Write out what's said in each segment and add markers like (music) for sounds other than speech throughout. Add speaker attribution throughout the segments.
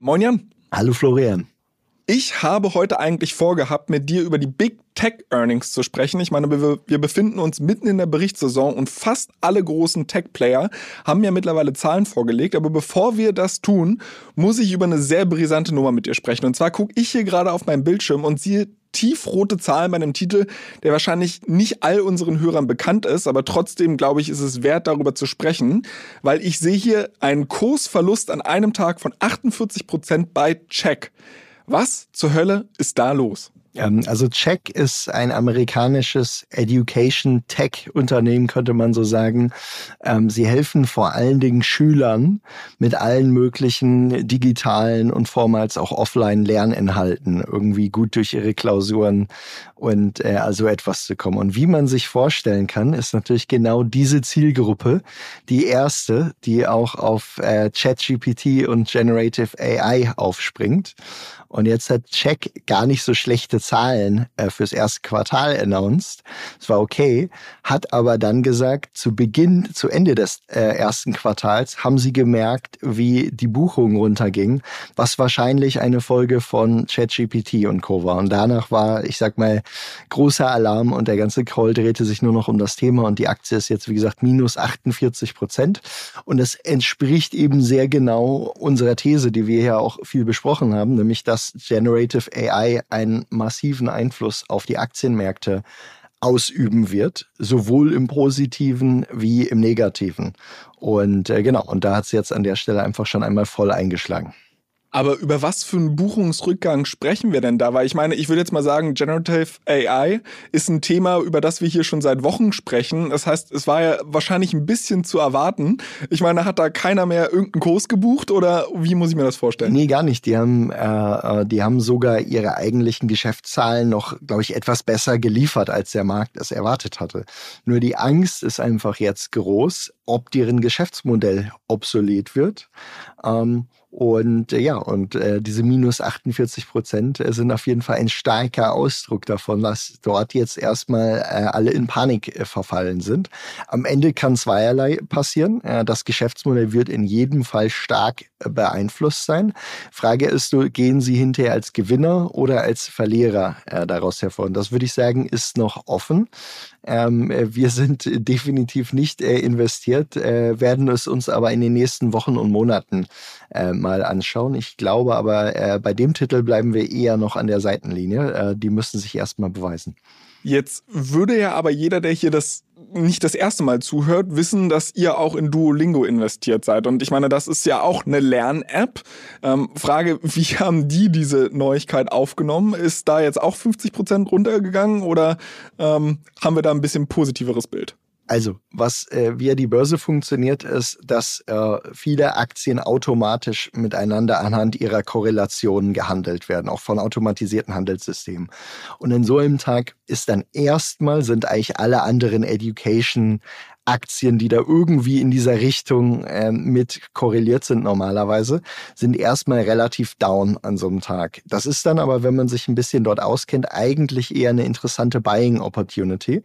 Speaker 1: Moin Jan.
Speaker 2: Hallo Florian.
Speaker 1: Ich habe heute eigentlich vorgehabt, mit dir über die Big Tech Earnings zu sprechen. Ich meine, wir, befinden uns mitten in der Berichtssaison und fast alle großen Tech-Player haben ja mittlerweile Zahlen vorgelegt. Aber bevor wir das tun, muss ich über eine sehr brisante Nummer mit dir sprechen. Und zwar gucke ich hier gerade auf meinen Bildschirm und sehe tiefrote Zahlen bei einem Titel, der wahrscheinlich nicht all unseren Hörern bekannt ist, aber trotzdem glaube ich, ist es wert, darüber zu sprechen, weil ich sehe hier einen Kursverlust an einem Tag von 48 Prozent bei Check. Was zur Hölle ist da los?
Speaker 2: Ähm, also Check ist ein amerikanisches Education Tech Unternehmen, könnte man so sagen. Ähm, sie helfen vor allen Dingen Schülern mit allen möglichen digitalen und vormals auch offline Lerninhalten irgendwie gut durch ihre Klausuren und äh, also etwas zu kommen. Und wie man sich vorstellen kann, ist natürlich genau diese Zielgruppe die erste, die auch auf äh, ChatGPT und Generative AI aufspringt. Und jetzt hat Check gar nicht so schlechte Zahlen äh, fürs erste Quartal announced. Es war okay, hat aber dann gesagt, zu Beginn, zu Ende des äh, ersten Quartals haben sie gemerkt, wie die Buchungen runtergingen, was wahrscheinlich eine Folge von ChatGPT und Co. war. Und danach war, ich sag mal, großer Alarm und der ganze Call drehte sich nur noch um das Thema und die Aktie ist jetzt, wie gesagt, minus 48 Prozent. Und es entspricht eben sehr genau unserer These, die wir ja auch viel besprochen haben, nämlich dass dass Generative AI einen massiven Einfluss auf die Aktienmärkte ausüben wird, sowohl im positiven wie im negativen. Und äh, genau, und da hat es jetzt an der Stelle einfach schon einmal voll eingeschlagen.
Speaker 1: Aber über was für einen Buchungsrückgang sprechen wir denn da? Weil ich meine, ich würde jetzt mal sagen, Generative AI ist ein Thema, über das wir hier schon seit Wochen sprechen. Das heißt, es war ja wahrscheinlich ein bisschen zu erwarten. Ich meine, hat da keiner mehr irgendeinen Kurs gebucht oder wie muss ich mir das vorstellen?
Speaker 2: Nee, gar nicht. Die haben, äh, äh die haben sogar ihre eigentlichen Geschäftszahlen noch, glaube ich, etwas besser geliefert, als der Markt es erwartet hatte. Nur die Angst ist einfach jetzt groß, ob deren Geschäftsmodell obsolet wird. Ähm, und äh, ja, und äh, diese minus 48 Prozent äh, sind auf jeden Fall ein starker Ausdruck davon, dass dort jetzt erstmal äh, alle in Panik äh, verfallen sind. Am Ende kann zweierlei passieren. Äh, das Geschäftsmodell wird in jedem Fall stark beeinflusst sein. Frage ist, gehen Sie hinterher als Gewinner oder als Verlierer äh, daraus hervor? Und das würde ich sagen, ist noch offen. Ähm, äh, wir sind definitiv nicht äh, investiert, äh, werden es uns aber in den nächsten Wochen und Monaten äh, mal anschauen. Ich glaube aber, äh, bei dem Titel bleiben wir eher noch an der Seitenlinie. Äh, die müssen sich erstmal beweisen.
Speaker 1: Jetzt würde ja aber jeder, der hier das nicht das erste Mal zuhört, wissen, dass ihr auch in Duolingo investiert seid. Und ich meine, das ist ja auch eine Lern-App. Ähm, Frage, wie (laughs) haben die diese Neuigkeit aufgenommen? Ist da jetzt auch 50 Prozent runtergegangen oder ähm, haben wir da ein bisschen positiveres Bild?
Speaker 2: Also, was äh, via die Börse funktioniert, ist, dass äh, viele Aktien automatisch miteinander anhand ihrer Korrelationen gehandelt werden, auch von automatisierten Handelssystemen. Und in so einem Tag ist dann erstmal, sind eigentlich alle anderen Education Aktien, die da irgendwie in dieser Richtung äh, mit korreliert sind normalerweise, sind erstmal relativ down an so einem Tag. Das ist dann aber, wenn man sich ein bisschen dort auskennt, eigentlich eher eine interessante Buying Opportunity.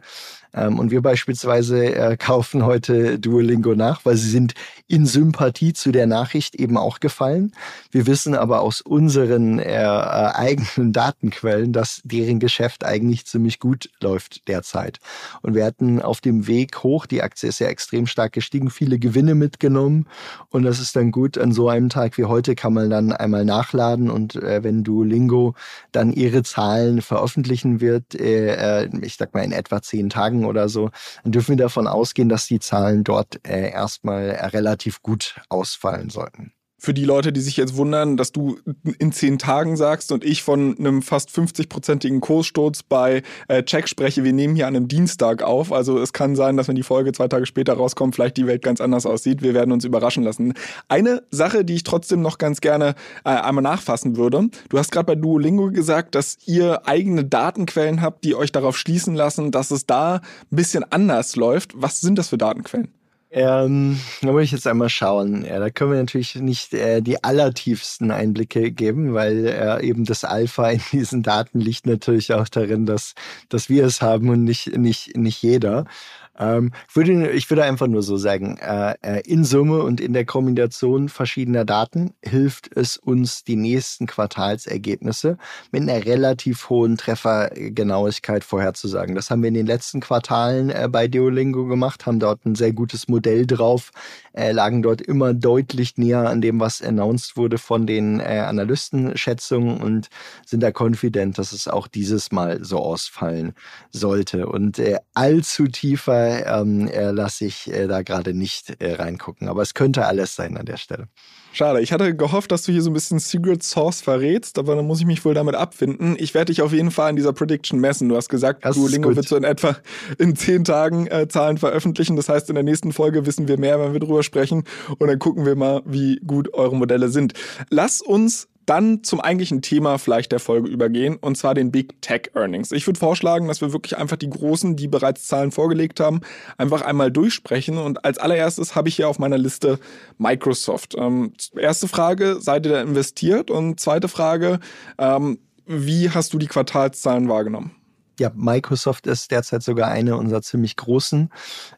Speaker 2: Ähm, und wir beispielsweise äh, kaufen heute Duolingo nach, weil sie sind in Sympathie zu der Nachricht eben auch gefallen. Wir wissen aber aus unseren äh, äh, eigenen Datenquellen, dass deren Geschäft eigentlich ziemlich gut läuft derzeit. Und wir hatten auf dem Weg hoch, die Aktie ist ja extrem stark gestiegen, viele Gewinne mitgenommen. Und das ist dann gut. An so einem Tag wie heute kann man dann einmal nachladen und wenn Duolingo dann ihre Zahlen veröffentlichen wird, ich sag mal in etwa zehn Tagen oder so, dann dürfen wir davon ausgehen, dass die Zahlen dort äh, erstmal relativ gut ausfallen sollten.
Speaker 1: Für die Leute, die sich jetzt wundern, dass du in zehn Tagen sagst und ich von einem fast 50-prozentigen Kurssturz bei äh, Check spreche, wir nehmen hier an einem Dienstag auf. Also es kann sein, dass wenn die Folge zwei Tage später rauskommt, vielleicht die Welt ganz anders aussieht. Wir werden uns überraschen lassen. Eine Sache, die ich trotzdem noch ganz gerne äh, einmal nachfassen würde. Du hast gerade bei Duolingo gesagt, dass ihr eigene Datenquellen habt, die euch darauf schließen lassen, dass es da ein bisschen anders läuft. Was sind das für Datenquellen?
Speaker 2: Ähm, da muss ich jetzt einmal schauen. Ja, da können wir natürlich nicht äh, die allertiefsten Einblicke geben, weil äh, eben das Alpha in (laughs) diesen Daten liegt natürlich auch darin, dass, dass wir es haben und nicht, nicht, nicht jeder. Ähm, ich, würde, ich würde einfach nur so sagen, äh, äh, in Summe und in der Kombination verschiedener Daten hilft es uns, die nächsten Quartalsergebnisse mit einer relativ hohen Treffergenauigkeit vorherzusagen. Das haben wir in den letzten Quartalen äh, bei Duolingo gemacht, haben dort ein sehr gutes Modell drauf, äh, lagen dort immer deutlich näher an dem, was announced wurde von den äh, Analystenschätzungen und sind da confident, dass es auch dieses Mal so ausfallen sollte. Und äh, allzu tiefer ähm, äh, lasse ich äh, da gerade nicht äh, reingucken. Aber es könnte alles sein an der Stelle.
Speaker 1: Schade, ich hatte gehofft, dass du hier so ein bisschen Secret Source verrätst, aber dann muss ich mich wohl damit abfinden. Ich werde dich auf jeden Fall an dieser Prediction messen. Du hast gesagt, das Duolingo wird so in etwa in zehn Tagen äh, Zahlen veröffentlichen. Das heißt, in der nächsten Folge wissen wir mehr, wenn wir drüber sprechen. Und dann gucken wir mal, wie gut eure Modelle sind. Lass uns dann zum eigentlichen Thema vielleicht der Folge übergehen, und zwar den Big Tech Earnings. Ich würde vorschlagen, dass wir wirklich einfach die großen, die bereits Zahlen vorgelegt haben, einfach einmal durchsprechen. Und als allererstes habe ich hier auf meiner Liste Microsoft. Ähm, erste Frage, seid ihr da investiert? Und zweite Frage, ähm, wie hast du die Quartalszahlen wahrgenommen?
Speaker 2: Ja, Microsoft ist derzeit sogar eine unserer ziemlich großen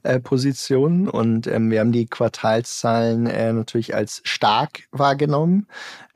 Speaker 2: äh, Positionen und ähm, wir haben die Quartalszahlen äh, natürlich als stark wahrgenommen.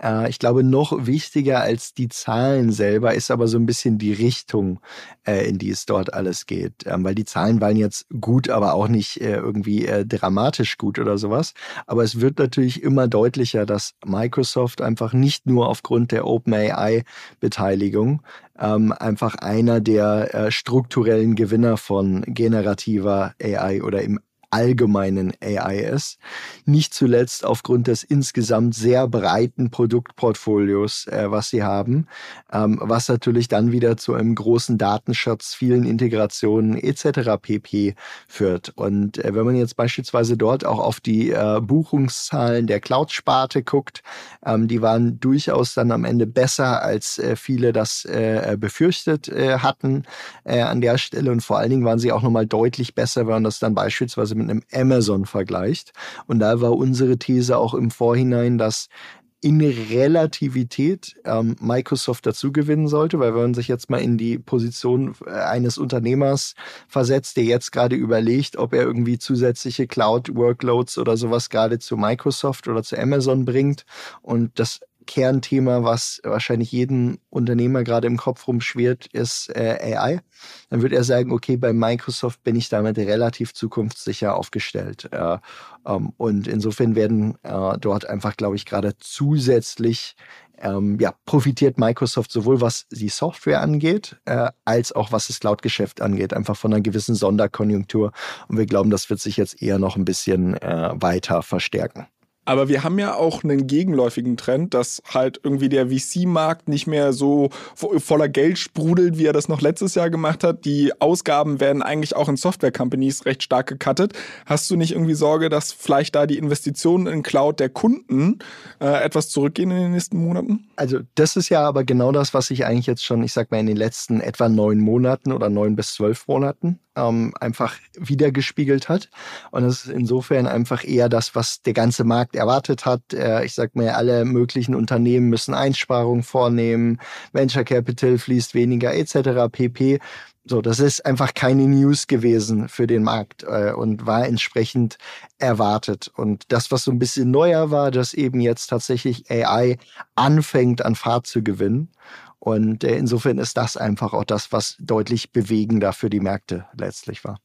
Speaker 2: Äh, ich glaube, noch wichtiger als die Zahlen selber ist aber so ein bisschen die Richtung, äh, in die es dort alles geht, ähm, weil die Zahlen waren jetzt gut, aber auch nicht äh, irgendwie äh, dramatisch gut oder sowas. Aber es wird natürlich immer deutlicher, dass Microsoft einfach nicht nur aufgrund der OpenAI-Beteiligung ähm, einfach einer der äh, strukturellen Gewinner von generativer AI oder im allgemeinen AI ist. Nicht zuletzt aufgrund des insgesamt sehr breiten Produktportfolios, äh, was sie haben, ähm, was natürlich dann wieder zu einem großen Datenschatz, vielen Integrationen etc. pp. führt. Und äh, wenn man jetzt beispielsweise dort auch auf die äh, Buchungszahlen der Cloud-Sparte guckt, ähm, die waren durchaus dann am Ende besser, als äh, viele das äh, befürchtet äh, hatten an der Stelle. Und vor allen Dingen waren sie auch nochmal deutlich besser, wenn man das dann beispielsweise mit einem Amazon vergleicht. Und da war unsere These auch im Vorhinein, dass in Relativität ähm, Microsoft dazu gewinnen sollte, weil wenn man sich jetzt mal in die Position äh, eines Unternehmers versetzt, der jetzt gerade überlegt, ob er irgendwie zusätzliche Cloud-Workloads oder sowas gerade zu Microsoft oder zu Amazon bringt und das Kernthema, was wahrscheinlich jeden Unternehmer gerade im Kopf rumschwirrt, ist äh, AI. Dann würde er sagen, okay, bei Microsoft bin ich damit relativ zukunftssicher aufgestellt. Äh, ähm, und insofern werden äh, dort einfach, glaube ich, gerade zusätzlich ähm, ja, profitiert Microsoft sowohl was die Software angeht, äh, als auch was das Cloud-Geschäft angeht, einfach von einer gewissen Sonderkonjunktur. Und wir glauben, das wird sich jetzt eher noch ein bisschen äh, weiter verstärken.
Speaker 1: Aber wir haben ja auch einen gegenläufigen Trend, dass halt irgendwie der VC-Markt nicht mehr so voller Geld sprudelt, wie er das noch letztes Jahr gemacht hat. Die Ausgaben werden eigentlich auch in Software-Companies recht stark gecuttet. Hast du nicht irgendwie Sorge, dass vielleicht da die Investitionen in Cloud der Kunden äh, etwas zurückgehen in den nächsten Monaten?
Speaker 2: Also das ist ja aber genau das, was ich eigentlich jetzt schon, ich sag mal, in den letzten etwa neun Monaten oder neun bis zwölf Monaten ähm, einfach wiedergespiegelt hat. Und das ist insofern einfach eher das, was der ganze Markt erwartet hat. Äh, ich sag mal, alle möglichen Unternehmen müssen Einsparungen vornehmen, Venture Capital fließt weniger etc. pp. So, das ist einfach keine News gewesen für den Markt äh, und war entsprechend erwartet. Und das, was so ein bisschen neuer war, dass eben jetzt tatsächlich AI anfängt an Fahrt zu gewinnen und äh, insofern ist das einfach auch das, was deutlich bewegender für die Märkte letztlich war.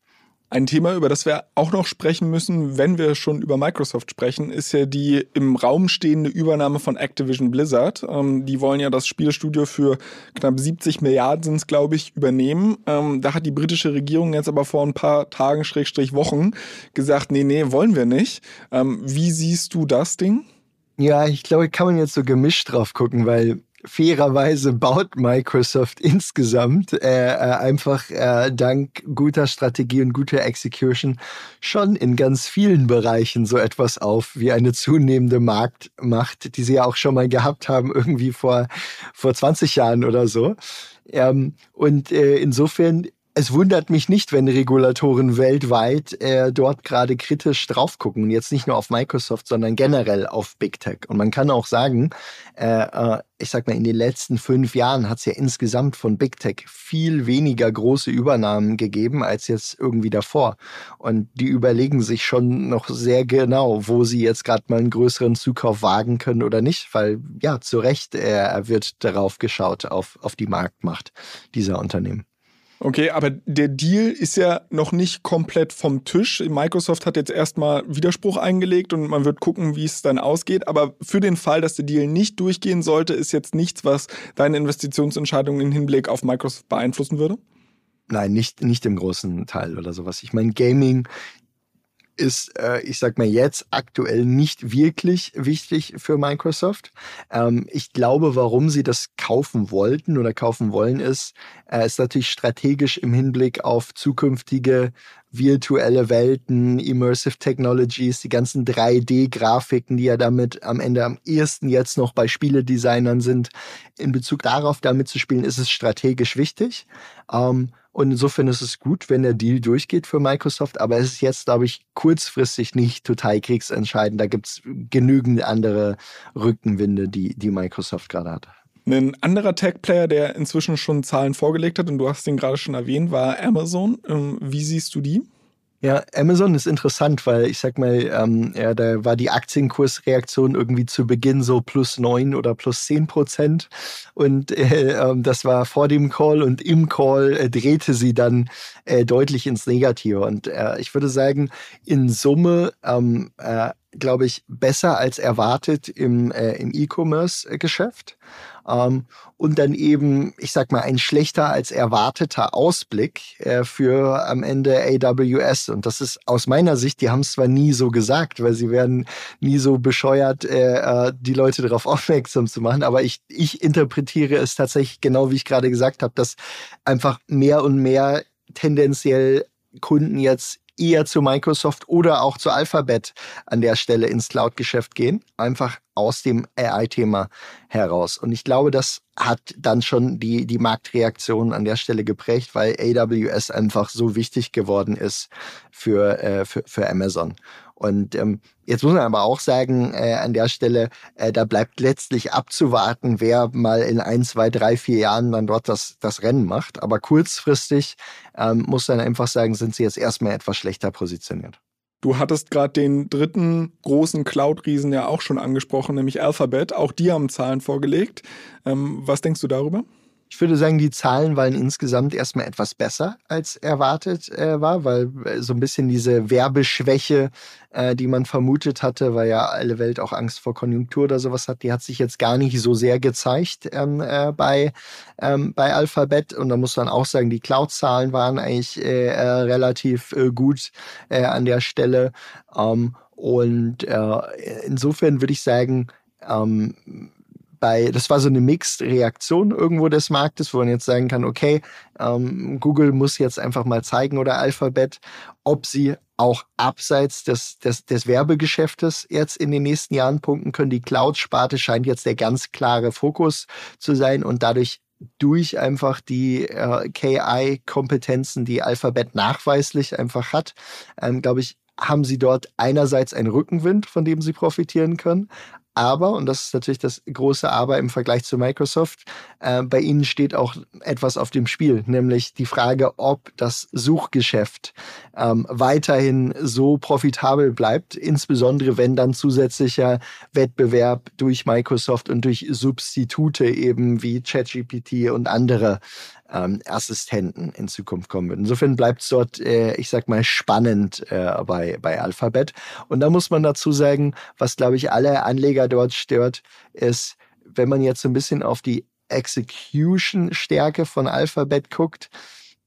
Speaker 1: Ein Thema, über das wir auch noch sprechen müssen, wenn wir schon über Microsoft sprechen, ist ja die im Raum stehende Übernahme von Activision Blizzard. Ähm, die wollen ja das Spielstudio für knapp 70 Milliarden, sind es glaube ich, übernehmen. Ähm, da hat die britische Regierung jetzt aber vor ein paar Tagen, Schrägstrich Wochen, gesagt, nee, nee, wollen wir nicht. Ähm, wie siehst du das Ding?
Speaker 2: Ja, ich glaube, kann man jetzt so gemischt drauf gucken, weil fairerweise baut Microsoft insgesamt äh, äh, einfach äh, dank guter Strategie und guter Execution schon in ganz vielen Bereichen so etwas auf wie eine zunehmende Marktmacht, die sie ja auch schon mal gehabt haben, irgendwie vor, vor 20 Jahren oder so. Ähm, und äh, insofern es wundert mich nicht, wenn Regulatoren weltweit äh, dort gerade kritisch drauf gucken. Jetzt nicht nur auf Microsoft, sondern generell auf Big Tech. Und man kann auch sagen, äh, äh, ich sag mal, in den letzten fünf Jahren hat es ja insgesamt von Big Tech viel weniger große Übernahmen gegeben als jetzt irgendwie davor. Und die überlegen sich schon noch sehr genau, wo sie jetzt gerade mal einen größeren Zukauf wagen können oder nicht, weil ja, zu Recht äh, wird darauf geschaut, auf, auf die Marktmacht dieser Unternehmen.
Speaker 1: Okay, aber der Deal ist ja noch nicht komplett vom Tisch. Microsoft hat jetzt erstmal Widerspruch eingelegt und man wird gucken, wie es dann ausgeht. Aber für den Fall, dass der Deal nicht durchgehen sollte, ist jetzt nichts, was deine Investitionsentscheidungen im Hinblick auf Microsoft beeinflussen würde?
Speaker 2: Nein, nicht, nicht im großen Teil oder sowas. Ich meine, Gaming ist, äh, ich sag mal jetzt aktuell nicht wirklich wichtig für Microsoft. Ähm, ich glaube, warum sie das kaufen wollten oder kaufen wollen, ist, äh, ist natürlich strategisch im Hinblick auf zukünftige virtuelle Welten, Immersive Technologies, die ganzen 3D-Grafiken, die ja damit am Ende am ehesten jetzt noch bei Spieledesignern sind. In Bezug darauf, damit zu spielen, ist es strategisch wichtig. Ähm, und insofern ist es gut, wenn der Deal durchgeht für Microsoft, aber es ist jetzt, glaube ich, kurzfristig nicht total kriegsentscheidend. Da gibt es genügend andere Rückenwinde, die, die Microsoft gerade hat.
Speaker 1: Ein anderer Tech-Player, der inzwischen schon Zahlen vorgelegt hat, und du hast den gerade schon erwähnt, war Amazon. Ähm, wie siehst du die?
Speaker 2: Ja, Amazon ist interessant, weil ich sag mal, ähm, ja, da war die Aktienkursreaktion irgendwie zu Beginn so plus neun oder plus zehn Prozent. Und äh, äh, das war vor dem Call und im Call äh, drehte sie dann äh, deutlich ins Negative. Und äh, ich würde sagen, in Summe ähm, äh, glaube ich, besser als erwartet im, äh, im E-Commerce-Geschäft. Ähm, und dann eben, ich sag mal, ein schlechter als erwarteter Ausblick äh, für am Ende AWS. Und das ist aus meiner Sicht, die haben es zwar nie so gesagt, weil sie werden nie so bescheuert, äh, äh die Leute darauf (laughs) aufmerksam zu machen, aber ich, ich interpretiere es tatsächlich genau, wie ich gerade gesagt habe, dass einfach mehr und mehr tendenziell Kunden jetzt eher zu Microsoft oder auch zu Alphabet an der Stelle ins Cloud-Geschäft gehen. Einfach aus dem AI-Thema heraus. Und ich glaube, das hat dann schon die, die Marktreaktion an der Stelle geprägt, weil AWS einfach so wichtig geworden ist für, äh, für, für Amazon. Und ähm, jetzt muss man aber auch sagen, äh, an der Stelle, äh, da bleibt letztlich abzuwarten, wer mal in ein, zwei, drei, vier Jahren dann dort das, das Rennen macht. Aber kurzfristig ähm, muss man einfach sagen, sind sie jetzt erstmal etwas schlechter positioniert.
Speaker 1: Du hattest gerade den dritten großen Cloud-Riesen ja auch schon angesprochen, nämlich Alphabet. Auch die haben Zahlen vorgelegt. Ähm, was denkst du darüber?
Speaker 2: Ich würde sagen, die Zahlen waren insgesamt erstmal etwas besser als erwartet äh, war, weil äh, so ein bisschen diese Werbeschwäche, äh, die man vermutet hatte, weil ja alle Welt auch Angst vor Konjunktur oder sowas hat, die hat sich jetzt gar nicht so sehr gezeigt ähm, äh, bei, ähm, bei Alphabet. Und da muss man auch sagen, die Cloud-Zahlen waren eigentlich äh, äh, relativ gut an der Stelle. Ähm, und insofern würde ich sagen, ähm, bei, das war so eine Mixed-Reaktion irgendwo des Marktes, wo man jetzt sagen kann, okay, ähm, Google muss jetzt einfach mal zeigen oder Alphabet, ob sie auch abseits des, des, des Werbegeschäftes jetzt in den nächsten Jahren punkten können. Die Cloud-Sparte scheint jetzt der ganz klare Fokus zu sein und dadurch durch einfach die äh, KI-Kompetenzen, die Alphabet nachweislich einfach hat, ähm, glaube ich, haben sie dort einerseits einen Rückenwind, von dem sie profitieren können, aber, und das ist natürlich das große Aber im Vergleich zu Microsoft, äh, bei ihnen steht auch etwas auf dem Spiel, nämlich die Frage, ob das Suchgeschäft ähm, weiterhin so profitabel bleibt, insbesondere wenn dann zusätzlicher Wettbewerb durch Microsoft und durch Substitute eben wie ChatGPT und andere ähm, Assistenten in Zukunft kommen wird. Insofern bleibt es dort, äh, ich sag mal, spannend äh, bei, bei Alphabet. Und da muss man dazu sagen, was, glaube ich, alle Anleger dort stört, ist, wenn man jetzt so ein bisschen auf die Execution-Stärke von Alphabet guckt,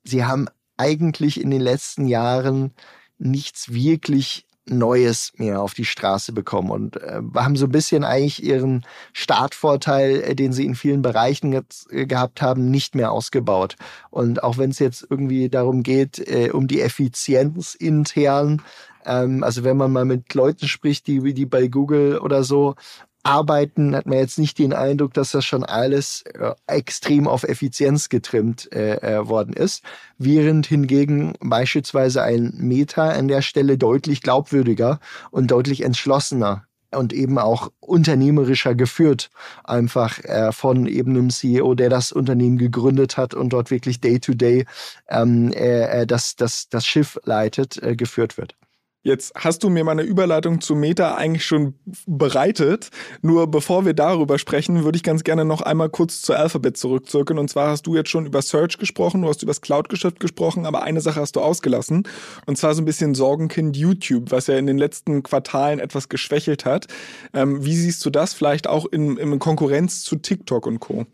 Speaker 2: sie haben eigentlich in den letzten Jahren nichts wirklich Neues mehr auf die Straße bekommen und äh, haben so ein bisschen eigentlich ihren Startvorteil, äh, den sie in vielen Bereichen jetzt, äh, gehabt haben, nicht mehr ausgebaut. Und auch wenn es jetzt irgendwie darum geht, äh, um die Effizienz intern, ähm, also wenn man mal mit Leuten spricht, die, die bei Google oder so arbeiten, hat man jetzt nicht den Eindruck, dass das schon alles äh, extrem auf Effizienz getrimmt äh, äh, worden ist, während hingegen beispielsweise ein Meta an der Stelle deutlich glaubwürdiger und deutlich entschlossener und eben auch unternehmerischer geführt, einfach äh, von eben einem CEO, der das Unternehmen gegründet hat und dort wirklich day-to-day -day, ähm, äh, äh, das, das, das Schiff leitet, äh, geführt wird.
Speaker 1: Jetzt hast du mir meine Überleitung zu Meta eigentlich schon bereitet. Nur bevor wir darüber sprechen, würde ich ganz gerne noch einmal kurz zu Alphabet zurückzirkeln. Und zwar hast du jetzt schon über Search gesprochen, du hast über das Cloud-Geschäft gesprochen, aber eine Sache hast du ausgelassen. Und zwar so ein bisschen Sorgenkind YouTube, was ja in den letzten Quartalen etwas geschwächelt hat. Ähm, wie siehst du das vielleicht auch in, in Konkurrenz zu TikTok und Co.?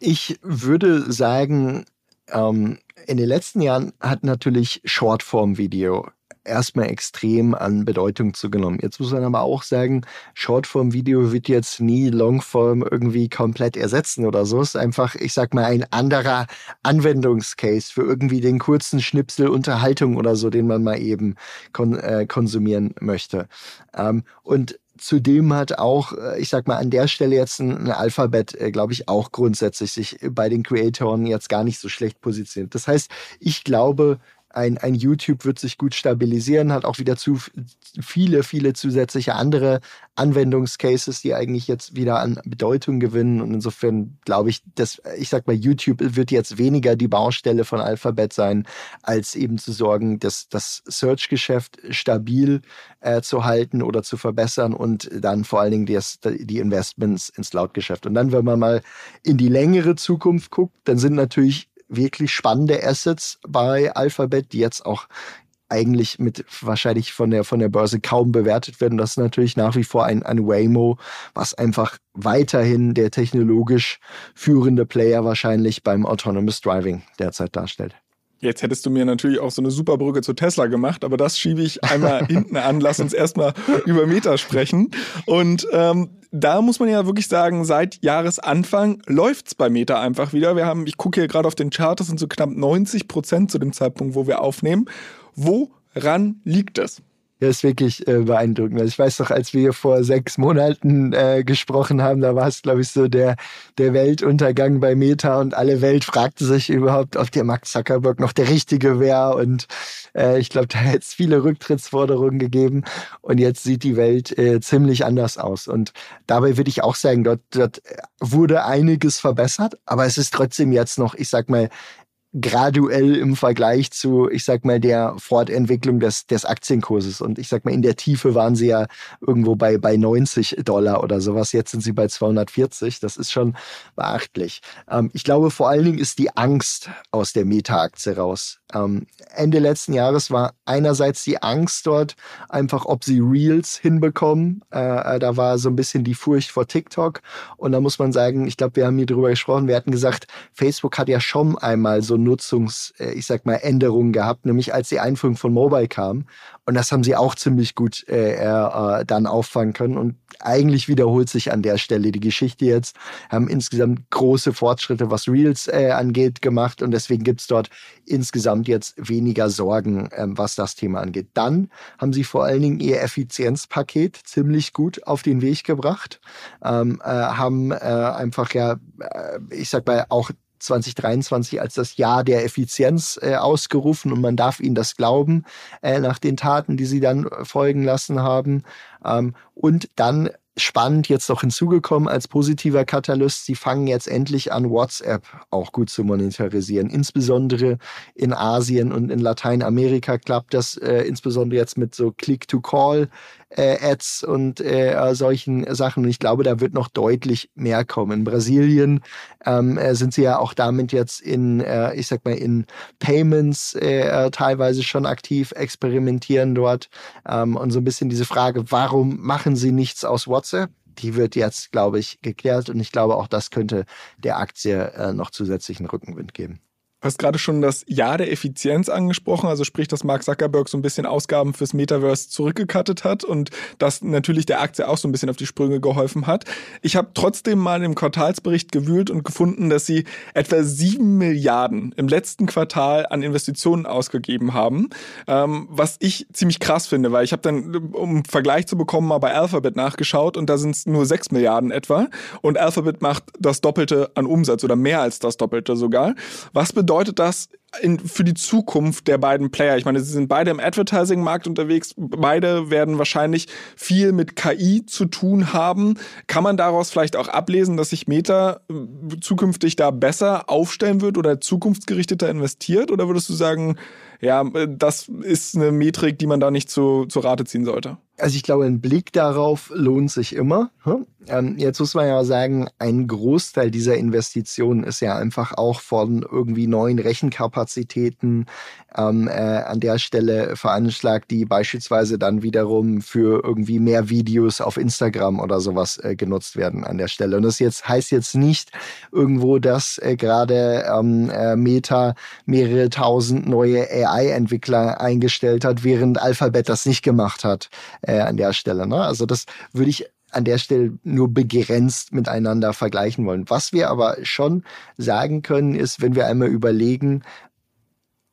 Speaker 2: Ich würde sagen, ähm, in den letzten Jahren hat natürlich Shortform-Video erstmal extrem an Bedeutung zugenommen. Jetzt muss man aber auch sagen, Shortform-Video wird jetzt nie Longform irgendwie komplett ersetzen oder so. Es ist einfach, ich sag mal, ein anderer Anwendungscase für irgendwie den kurzen Schnipsel Unterhaltung oder so, den man mal eben kon äh, konsumieren möchte. Ähm, und Zudem hat auch, äh, ich sag mal, an der Stelle jetzt ein, Alphabet, äh, glaube ich, auch grundsätzlich sich bei den Creatoren jetzt gar nicht so schlecht positioniert. Das heißt, ich glaube, ein, ein YouTube wird sich gut stabilisieren, hat auch wieder zu viele, viele zusätzliche andere Anwendungscases, die eigentlich jetzt wieder an Bedeutung gewinnen. Und insofern glaube ich, dass, ich sag mal, YouTube wird jetzt weniger die Baustelle von Alphabet sein, als eben zu sorgen, dass das Search-Geschäft stabil äh, zu halten oder zu verbessern und dann vor allen Dingen das, die Investments ins Cloud-Geschäft. Und dann, wenn man mal in die längere Zukunft guckt, dann sind natürlich wirklich spannende Assets bei Alphabet, die jetzt auch eigentlich mit wahrscheinlich von der, von der Börse kaum bewertet werden. Das ist natürlich nach wie vor ein, ein Waymo, was einfach weiterhin der technologisch führende Player wahrscheinlich beim Autonomous Driving derzeit darstellt.
Speaker 1: Jetzt hättest du mir natürlich auch so eine super Brücke zu Tesla gemacht, aber das schiebe ich einmal (laughs) hinten an. Lass uns erstmal über Meta sprechen. Und ähm, da muss man ja wirklich sagen, seit Jahresanfang läuft's bei Meta einfach wieder. Wir haben, ich gucke hier gerade auf den Chart, das sind so knapp 90 Prozent zu dem Zeitpunkt, wo wir aufnehmen. Woran liegt das?
Speaker 2: Ja, ist wirklich äh, beeindruckend. Also ich weiß doch, als wir vor sechs Monaten äh, gesprochen haben, da war es, glaube ich, so der, der Weltuntergang bei Meta und alle Welt fragte sich überhaupt, ob der Max Zuckerberg noch der Richtige wäre. Und äh, ich glaube, (laughs) da hätte es viele Rücktrittsforderungen gegeben. Und jetzt sieht die Welt äh, ziemlich anders aus. Und dabei würde ich auch sagen, dort, dort wurde einiges verbessert, aber es ist trotzdem jetzt noch, ich sag mal, graduell im Vergleich zu, ich sag mal, der Fortentwicklung des, des Aktienkurses. Und ich sag mal, in der Tiefe waren sie ja irgendwo bei, bei 90 Dollar oder sowas. Jetzt sind sie bei 240. Das ist schon beachtlich. Ähm, ich glaube, vor allen Dingen ist die Angst aus der Meta-Aktie raus. Ähm, Ende letzten Jahres war einerseits die Angst dort einfach, ob sie Reels hinbekommen. Äh, äh, da war so ein bisschen die Furcht vor TikTok. Und da muss man sagen, ich glaube, wir haben hier drüber gesprochen. Wir hatten gesagt, Facebook hat ja schon einmal so Nutzungs, äh, ich sag mal, Änderungen gehabt, nämlich als die Einführung von Mobile kam. Und das haben sie auch ziemlich gut äh, äh, dann auffangen können. Und eigentlich wiederholt sich an der Stelle die Geschichte jetzt. Haben insgesamt große Fortschritte, was Reels äh, angeht, gemacht. Und deswegen gibt's dort insgesamt jetzt weniger Sorgen, ähm, was das Thema angeht. Dann haben sie vor allen Dingen ihr Effizienzpaket ziemlich gut auf den Weg gebracht. Ähm, äh, haben äh, einfach ja, äh, ich sag mal, auch 2023 als das Jahr der Effizienz äh, ausgerufen und man darf ihnen das glauben äh, nach den Taten, die sie dann folgen lassen haben. Ähm, und dann spannend jetzt noch hinzugekommen als positiver Katalyst, sie fangen jetzt endlich an, WhatsApp auch gut zu monetarisieren. Insbesondere in Asien und in Lateinamerika klappt das äh, insbesondere jetzt mit so Click-to-Call äh, und äh, solchen Sachen. Und ich glaube, da wird noch deutlich mehr kommen. In Brasilien ähm, äh, sind sie ja auch damit jetzt in, äh, ich sag mal, in Payments äh, teilweise schon aktiv, experimentieren dort. Ähm, und so ein bisschen diese Frage, warum machen sie nichts aus WhatsApp? Die wird jetzt, glaube ich, geklärt und ich glaube auch, das könnte der Aktie äh, noch zusätzlichen Rückenwind geben.
Speaker 1: Du hast gerade schon das Jahr der Effizienz angesprochen, also sprich, dass Mark Zuckerberg so ein bisschen Ausgaben fürs Metaverse zurückgekattet hat und das natürlich der Aktie auch so ein bisschen auf die Sprünge geholfen hat. Ich habe trotzdem mal im Quartalsbericht gewühlt und gefunden, dass sie etwa sieben Milliarden im letzten Quartal an Investitionen ausgegeben haben, ähm, was ich ziemlich krass finde, weil ich habe dann, um Vergleich zu bekommen, mal bei Alphabet nachgeschaut und da sind es nur sechs Milliarden etwa und Alphabet macht das Doppelte an Umsatz oder mehr als das Doppelte sogar. Was bedeutet bedeutet das in, für die Zukunft der beiden Player? Ich meine, sie sind beide im Advertising-Markt unterwegs. Beide werden wahrscheinlich viel mit KI zu tun haben. Kann man daraus vielleicht auch ablesen, dass sich Meta äh, zukünftig da besser aufstellen wird oder zukunftsgerichteter investiert? Oder würdest du sagen, ja, äh, das ist eine Metrik, die man da nicht zu, zu Rate ziehen sollte?
Speaker 2: Also ich glaube, ein Blick darauf lohnt sich immer. Hm? Ähm, jetzt muss man ja sagen, ein Großteil dieser Investitionen ist ja einfach auch von irgendwie neuen Rechenkapazitäten ähm, äh, an der Stelle veranschlagt, die beispielsweise dann wiederum für irgendwie mehr Videos auf Instagram oder sowas äh, genutzt werden an der Stelle. Und das jetzt heißt jetzt nicht irgendwo, dass äh, gerade ähm, äh, Meta mehrere tausend neue AI-Entwickler eingestellt hat, während Alphabet das nicht gemacht hat äh, an der Stelle. Ne? Also das würde ich an der Stelle nur begrenzt miteinander vergleichen wollen. Was wir aber schon sagen können, ist, wenn wir einmal überlegen,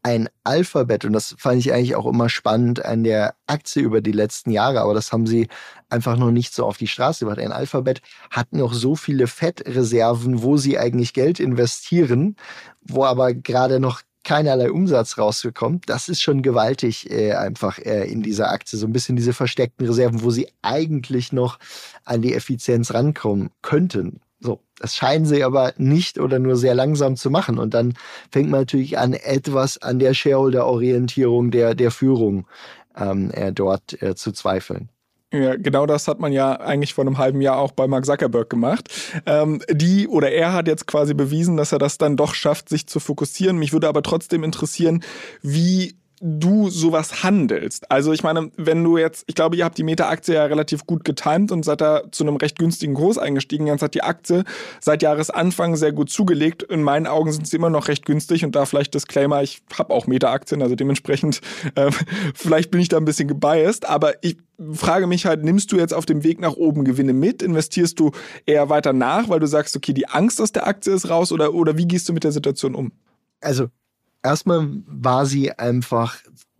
Speaker 2: ein Alphabet, und das fand ich eigentlich auch immer spannend an der Aktie über die letzten Jahre, aber das haben sie einfach noch nicht so auf die Straße gebracht. Ein Alphabet hat noch so viele Fettreserven, wo sie eigentlich Geld investieren, wo aber gerade noch keinerlei Umsatz rausgekommen. Das ist schon gewaltig äh, einfach äh, in dieser Aktie. So ein bisschen diese versteckten Reserven, wo sie eigentlich noch an die Effizienz rankommen könnten. So, das scheinen sie aber nicht oder nur sehr langsam zu machen. Und dann fängt man natürlich an, etwas an der Shareholder-Orientierung der, der Führung ähm, äh, dort äh, zu zweifeln.
Speaker 1: Ja, genau das hat man ja eigentlich vor einem halben Jahr auch bei Mark Zuckerberg gemacht. Ähm, die oder er hat jetzt quasi bewiesen, dass er das dann doch schafft, sich zu fokussieren. Mich würde aber trotzdem interessieren, wie du sowas handelst. Also ich meine, wenn du jetzt, ich glaube, ihr habt die Meta-Aktie ja relativ gut getimt und seid da zu einem recht günstigen Kurs eingestiegen. Jetzt hat die Aktie seit Jahresanfang sehr gut zugelegt. In meinen Augen sind sie immer noch recht günstig und da vielleicht Disclaimer, ich habe auch Meta-Aktien, also dementsprechend (laughs) äh, vielleicht bin ich da ein bisschen gebiased, aber ich frage mich halt, nimmst du jetzt auf dem Weg nach oben Gewinne mit? Investierst du eher weiter nach, weil du sagst, okay, die Angst aus der Aktie ist raus oder, oder wie gehst du mit der Situation um?
Speaker 2: Also erstmal war sie einfach,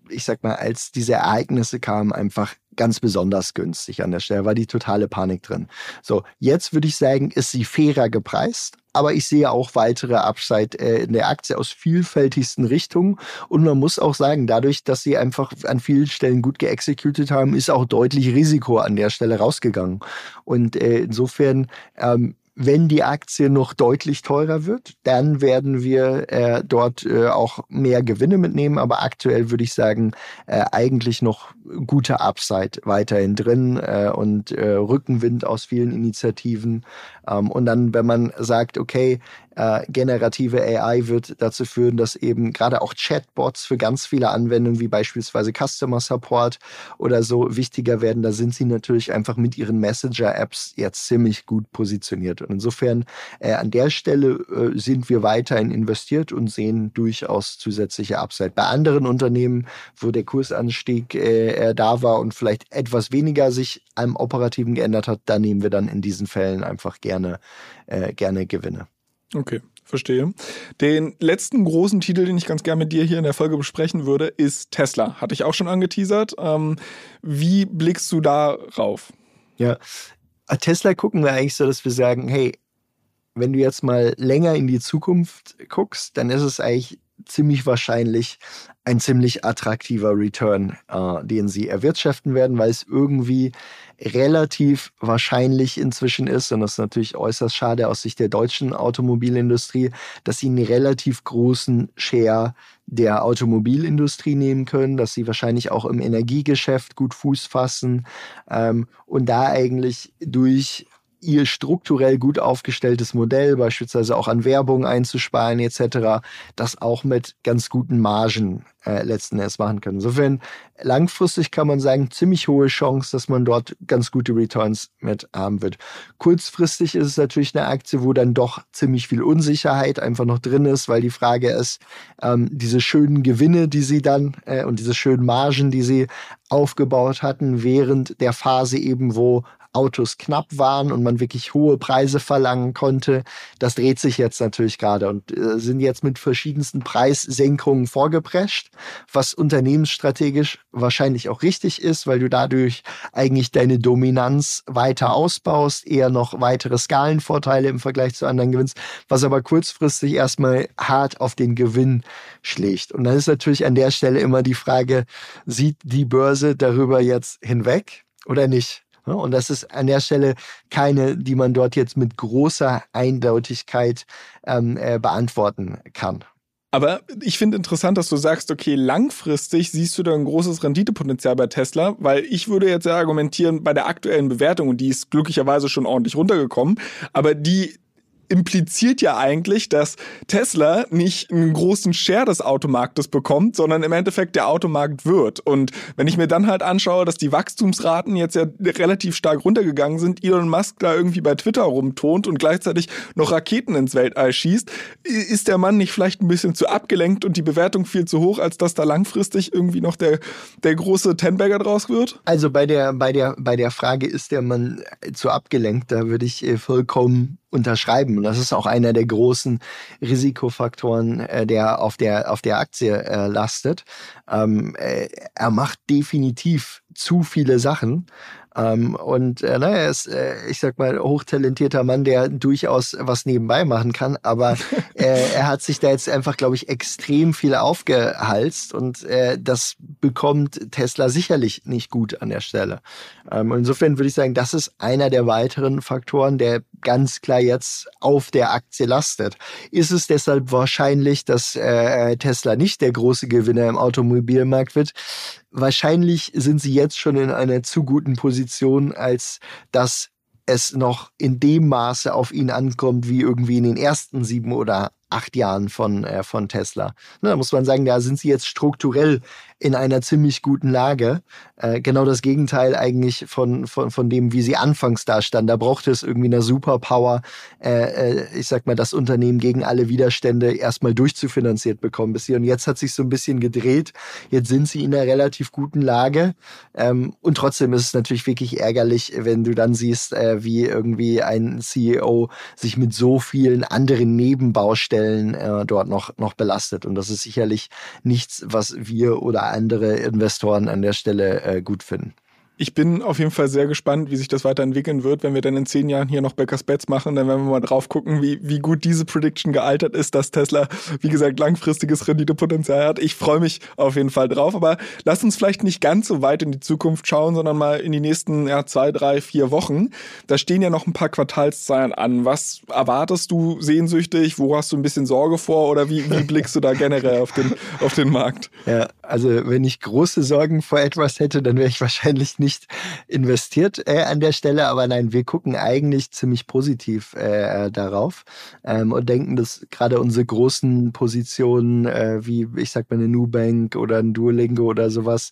Speaker 2: ich sag mal, als diese Ereignisse kamen, einfach ganz besonders günstig an der Stelle, war die totale Panik drin. So, jetzt würde ich sagen, ist sie fairer gepreist, aber ich sehe auch weitere Upside äh, in der Aktie aus vielfältigsten Richtungen. Und man muss auch sagen, dadurch, dass sie einfach an vielen Stellen gut geexecuted haben, ist auch deutlich Risiko an der Stelle rausgegangen. Und äh, insofern ähm, wenn die Aktie noch deutlich teurer wird, dann werden wir äh, dort äh, auch mehr Gewinne mitnehmen. Aber aktuell würde ich sagen, äh, eigentlich noch gute Upside weiterhin drin äh, und äh, Rückenwind aus vielen Initiativen. Ähm, und dann, wenn man sagt, okay, äh, generative AI wird dazu führen, dass eben gerade auch Chatbots für ganz viele Anwendungen, wie beispielsweise Customer Support oder so, wichtiger werden. Da sind sie natürlich einfach mit ihren Messenger-Apps jetzt ziemlich gut positioniert. Und insofern äh, an der Stelle äh, sind wir weiterhin investiert und sehen durchaus zusätzliche Upside. Bei anderen Unternehmen, wo der Kursanstieg äh, da war und vielleicht etwas weniger sich am Operativen geändert hat, da nehmen wir dann in diesen Fällen einfach gerne, äh, gerne Gewinne.
Speaker 1: Okay, verstehe. Den letzten großen Titel, den ich ganz gerne mit dir hier in der Folge besprechen würde, ist Tesla. Hatte ich auch schon angeteasert. Ähm, wie blickst du darauf?
Speaker 2: Ja, Tesla gucken wir eigentlich so, dass wir sagen, hey, wenn du jetzt mal länger in die Zukunft guckst, dann ist es eigentlich ziemlich wahrscheinlich ein ziemlich attraktiver Return, äh, den sie erwirtschaften werden, weil es irgendwie relativ wahrscheinlich inzwischen ist, und das ist natürlich äußerst schade aus Sicht der deutschen Automobilindustrie, dass sie einen relativ großen Share der Automobilindustrie nehmen können, dass sie wahrscheinlich auch im Energiegeschäft gut Fuß fassen ähm, und da eigentlich durch ihr strukturell gut aufgestelltes Modell, beispielsweise auch an Werbung einzusparen etc., das auch mit ganz guten Margen äh, letzten Endes machen können. Insofern langfristig kann man sagen, ziemlich hohe Chance, dass man dort ganz gute Returns mit haben wird. Kurzfristig ist es natürlich eine Aktie, wo dann doch ziemlich viel Unsicherheit einfach noch drin ist, weil die Frage ist, ähm, diese schönen Gewinne, die sie dann äh, und diese schönen Margen, die sie aufgebaut hatten während der Phase eben, wo Autos knapp waren und man wirklich hohe Preise verlangen konnte. Das dreht sich jetzt natürlich gerade und äh, sind jetzt mit verschiedensten Preissenkungen vorgeprescht, was unternehmensstrategisch wahrscheinlich auch richtig ist, weil du dadurch eigentlich deine Dominanz weiter ausbaust, eher noch weitere Skalenvorteile im Vergleich zu anderen gewinnst, was aber kurzfristig erstmal hart auf den Gewinn schlägt. Und dann ist natürlich an der Stelle immer die Frage, sieht die Börse darüber jetzt hinweg oder nicht? Und das ist an der Stelle keine, die man dort jetzt mit großer Eindeutigkeit ähm, äh, beantworten kann.
Speaker 1: Aber ich finde interessant, dass du sagst, okay, langfristig siehst du da ein großes Renditepotenzial bei Tesla, weil ich würde jetzt ja argumentieren, bei der aktuellen Bewertung, und die ist glücklicherweise schon ordentlich runtergekommen, aber die impliziert ja eigentlich, dass Tesla nicht einen großen Share des Automarktes bekommt, sondern im Endeffekt der Automarkt wird. Und wenn ich mir dann halt anschaue, dass die Wachstumsraten jetzt ja relativ stark runtergegangen sind, Elon Musk da irgendwie bei Twitter rumtont und gleichzeitig noch Raketen ins Weltall schießt, ist der Mann nicht vielleicht ein bisschen zu abgelenkt und die Bewertung viel zu hoch, als dass da langfristig irgendwie noch der, der große Tenberger draus wird?
Speaker 2: Also bei der, bei der, bei der Frage, ist der Mann zu abgelenkt, da würde ich äh, vollkommen unterschreiben. Und das ist auch einer der großen Risikofaktoren, äh, der auf der, auf der Aktie äh, lastet. Ähm, äh, er macht definitiv zu viele Sachen. Ähm, und äh, naja, er ist, äh, ich sag mal, hochtalentierter Mann, der durchaus was nebenbei machen kann, aber (laughs) äh, er hat sich da jetzt einfach, glaube ich, extrem viel aufgehalst und äh, das bekommt Tesla sicherlich nicht gut an der Stelle. Ähm, und insofern würde ich sagen, das ist einer der weiteren Faktoren, der ganz klar jetzt auf der Aktie lastet. Ist es deshalb wahrscheinlich, dass äh, Tesla nicht der große Gewinner im Automobilmarkt wird? Wahrscheinlich sind sie jetzt schon in einer zu guten Position, als dass es noch in dem Maße auf ihn ankommt, wie irgendwie in den ersten sieben oder acht Jahren von, äh, von Tesla. Ne, da muss man sagen, da sind sie jetzt strukturell in einer ziemlich guten Lage. Äh, genau das Gegenteil eigentlich von, von, von dem, wie sie anfangs da stand. Da brauchte es irgendwie eine Superpower, äh, äh, ich sag mal, das Unternehmen gegen alle Widerstände erstmal durchzufinanziert bekommen bis hier. Und jetzt hat sich so ein bisschen gedreht. Jetzt sind sie in einer relativ guten Lage. Ähm, und trotzdem ist es natürlich wirklich ärgerlich, wenn du dann siehst, äh, wie irgendwie ein CEO sich mit so vielen anderen Nebenbaustellen äh, dort noch, noch belastet. Und das ist sicherlich nichts, was wir oder andere Investoren an der Stelle äh, gut finden.
Speaker 1: Ich bin auf jeden Fall sehr gespannt, wie sich das weiterentwickeln wird. Wenn wir dann in zehn Jahren hier noch Backers Bets machen, dann werden wir mal drauf gucken, wie, wie gut diese Prediction gealtert ist, dass Tesla, wie gesagt, langfristiges Renditepotenzial hat. Ich freue mich auf jeden Fall drauf. Aber lass uns vielleicht nicht ganz so weit in die Zukunft schauen, sondern mal in die nächsten ja, zwei, drei, vier Wochen. Da stehen ja noch ein paar Quartalszahlen an. Was erwartest du sehnsüchtig? Wo hast du ein bisschen Sorge vor? Oder wie, wie (laughs) blickst du da generell auf den, auf den Markt?
Speaker 2: Ja, also wenn ich große Sorgen vor etwas hätte, dann wäre ich wahrscheinlich nicht nicht investiert äh, an der Stelle, aber nein, wir gucken eigentlich ziemlich positiv äh, darauf ähm, und denken, dass gerade unsere großen Positionen, äh, wie ich sag mal eine Nubank oder ein Duolingo oder sowas,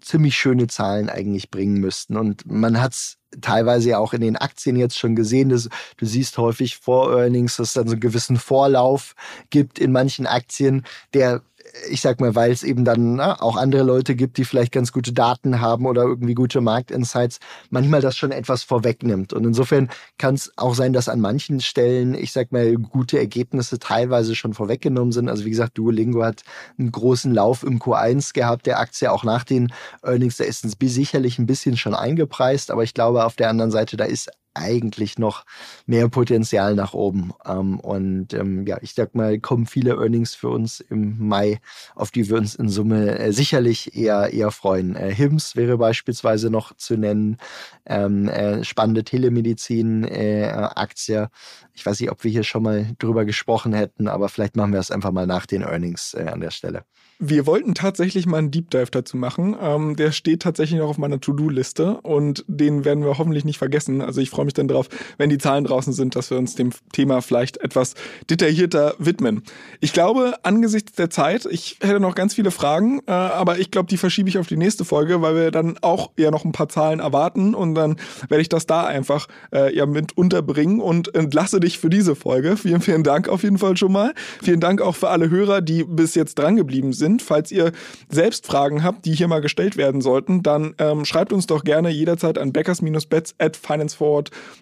Speaker 2: ziemlich schöne Zahlen eigentlich bringen müssten. Und man hat es teilweise ja auch in den Aktien jetzt schon gesehen. Dass, du siehst häufig vor Earnings, dass es dann so einen gewissen Vorlauf gibt in manchen Aktien, der ich sag mal, weil es eben dann na, auch andere Leute gibt, die vielleicht ganz gute Daten haben oder irgendwie gute Marktinsights, manchmal das schon etwas vorwegnimmt. Und insofern kann es auch sein, dass an manchen Stellen, ich sag mal, gute Ergebnisse teilweise schon vorweggenommen sind. Also wie gesagt, Duolingo hat einen großen Lauf im Q1 gehabt, der Aktie auch nach den Earnings, da ist es sicherlich ein bisschen schon eingepreist, aber ich glaube, auf der anderen Seite, da ist eigentlich noch mehr Potenzial nach oben. Ähm, und ähm, ja, ich sag mal, kommen viele Earnings für uns im Mai, auf die wir uns in Summe äh, sicherlich eher, eher freuen. Äh, HIMS wäre beispielsweise noch zu nennen, ähm, äh, spannende Telemedizin-Aktie. Äh, ich weiß nicht, ob wir hier schon mal drüber gesprochen hätten, aber vielleicht machen wir es einfach mal nach den Earnings äh, an der Stelle.
Speaker 1: Wir wollten tatsächlich mal einen Deep Dive dazu machen. Der steht tatsächlich noch auf meiner To-Do-Liste und den werden wir hoffentlich nicht vergessen. Also ich freue freue mich dann drauf, wenn die Zahlen draußen sind, dass wir uns dem Thema vielleicht etwas detaillierter widmen. Ich glaube, angesichts der Zeit, ich hätte noch ganz viele Fragen, äh, aber ich glaube, die verschiebe ich auf die nächste Folge, weil wir dann auch ja noch ein paar Zahlen erwarten und dann werde ich das da einfach äh, ja mit unterbringen und entlasse dich für diese Folge. Vielen, vielen Dank auf jeden Fall schon mal. Vielen Dank auch für alle Hörer, die bis jetzt dran geblieben sind. Falls ihr selbst Fragen habt, die hier mal gestellt werden sollten, dann ähm, schreibt uns doch gerne jederzeit an backers-bets at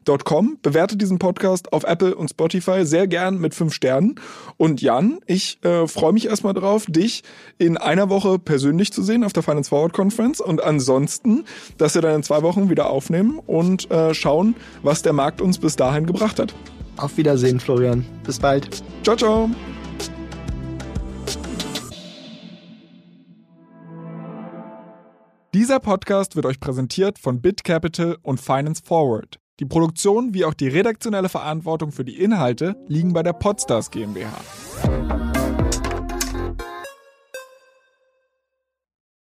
Speaker 1: financeforward.com. Bewertet diesen Podcast auf Apple und Spotify sehr gern mit fünf Sternen. Und Jan, ich äh, freue mich erstmal drauf, dich in einer Woche persönlich zu sehen auf der Finance Forward Conference und ansonsten, dass wir dann in zwei Wochen wieder aufnehmen und äh, schauen, was der Markt uns bis dahin gebracht hat.
Speaker 2: Auf Wiedersehen, Florian. Bis bald.
Speaker 1: Ciao, ciao. Dieser Podcast wird euch präsentiert von BitCapital und Finance Forward. Die Produktion wie auch die redaktionelle Verantwortung für die Inhalte liegen bei der Podstars GmbH.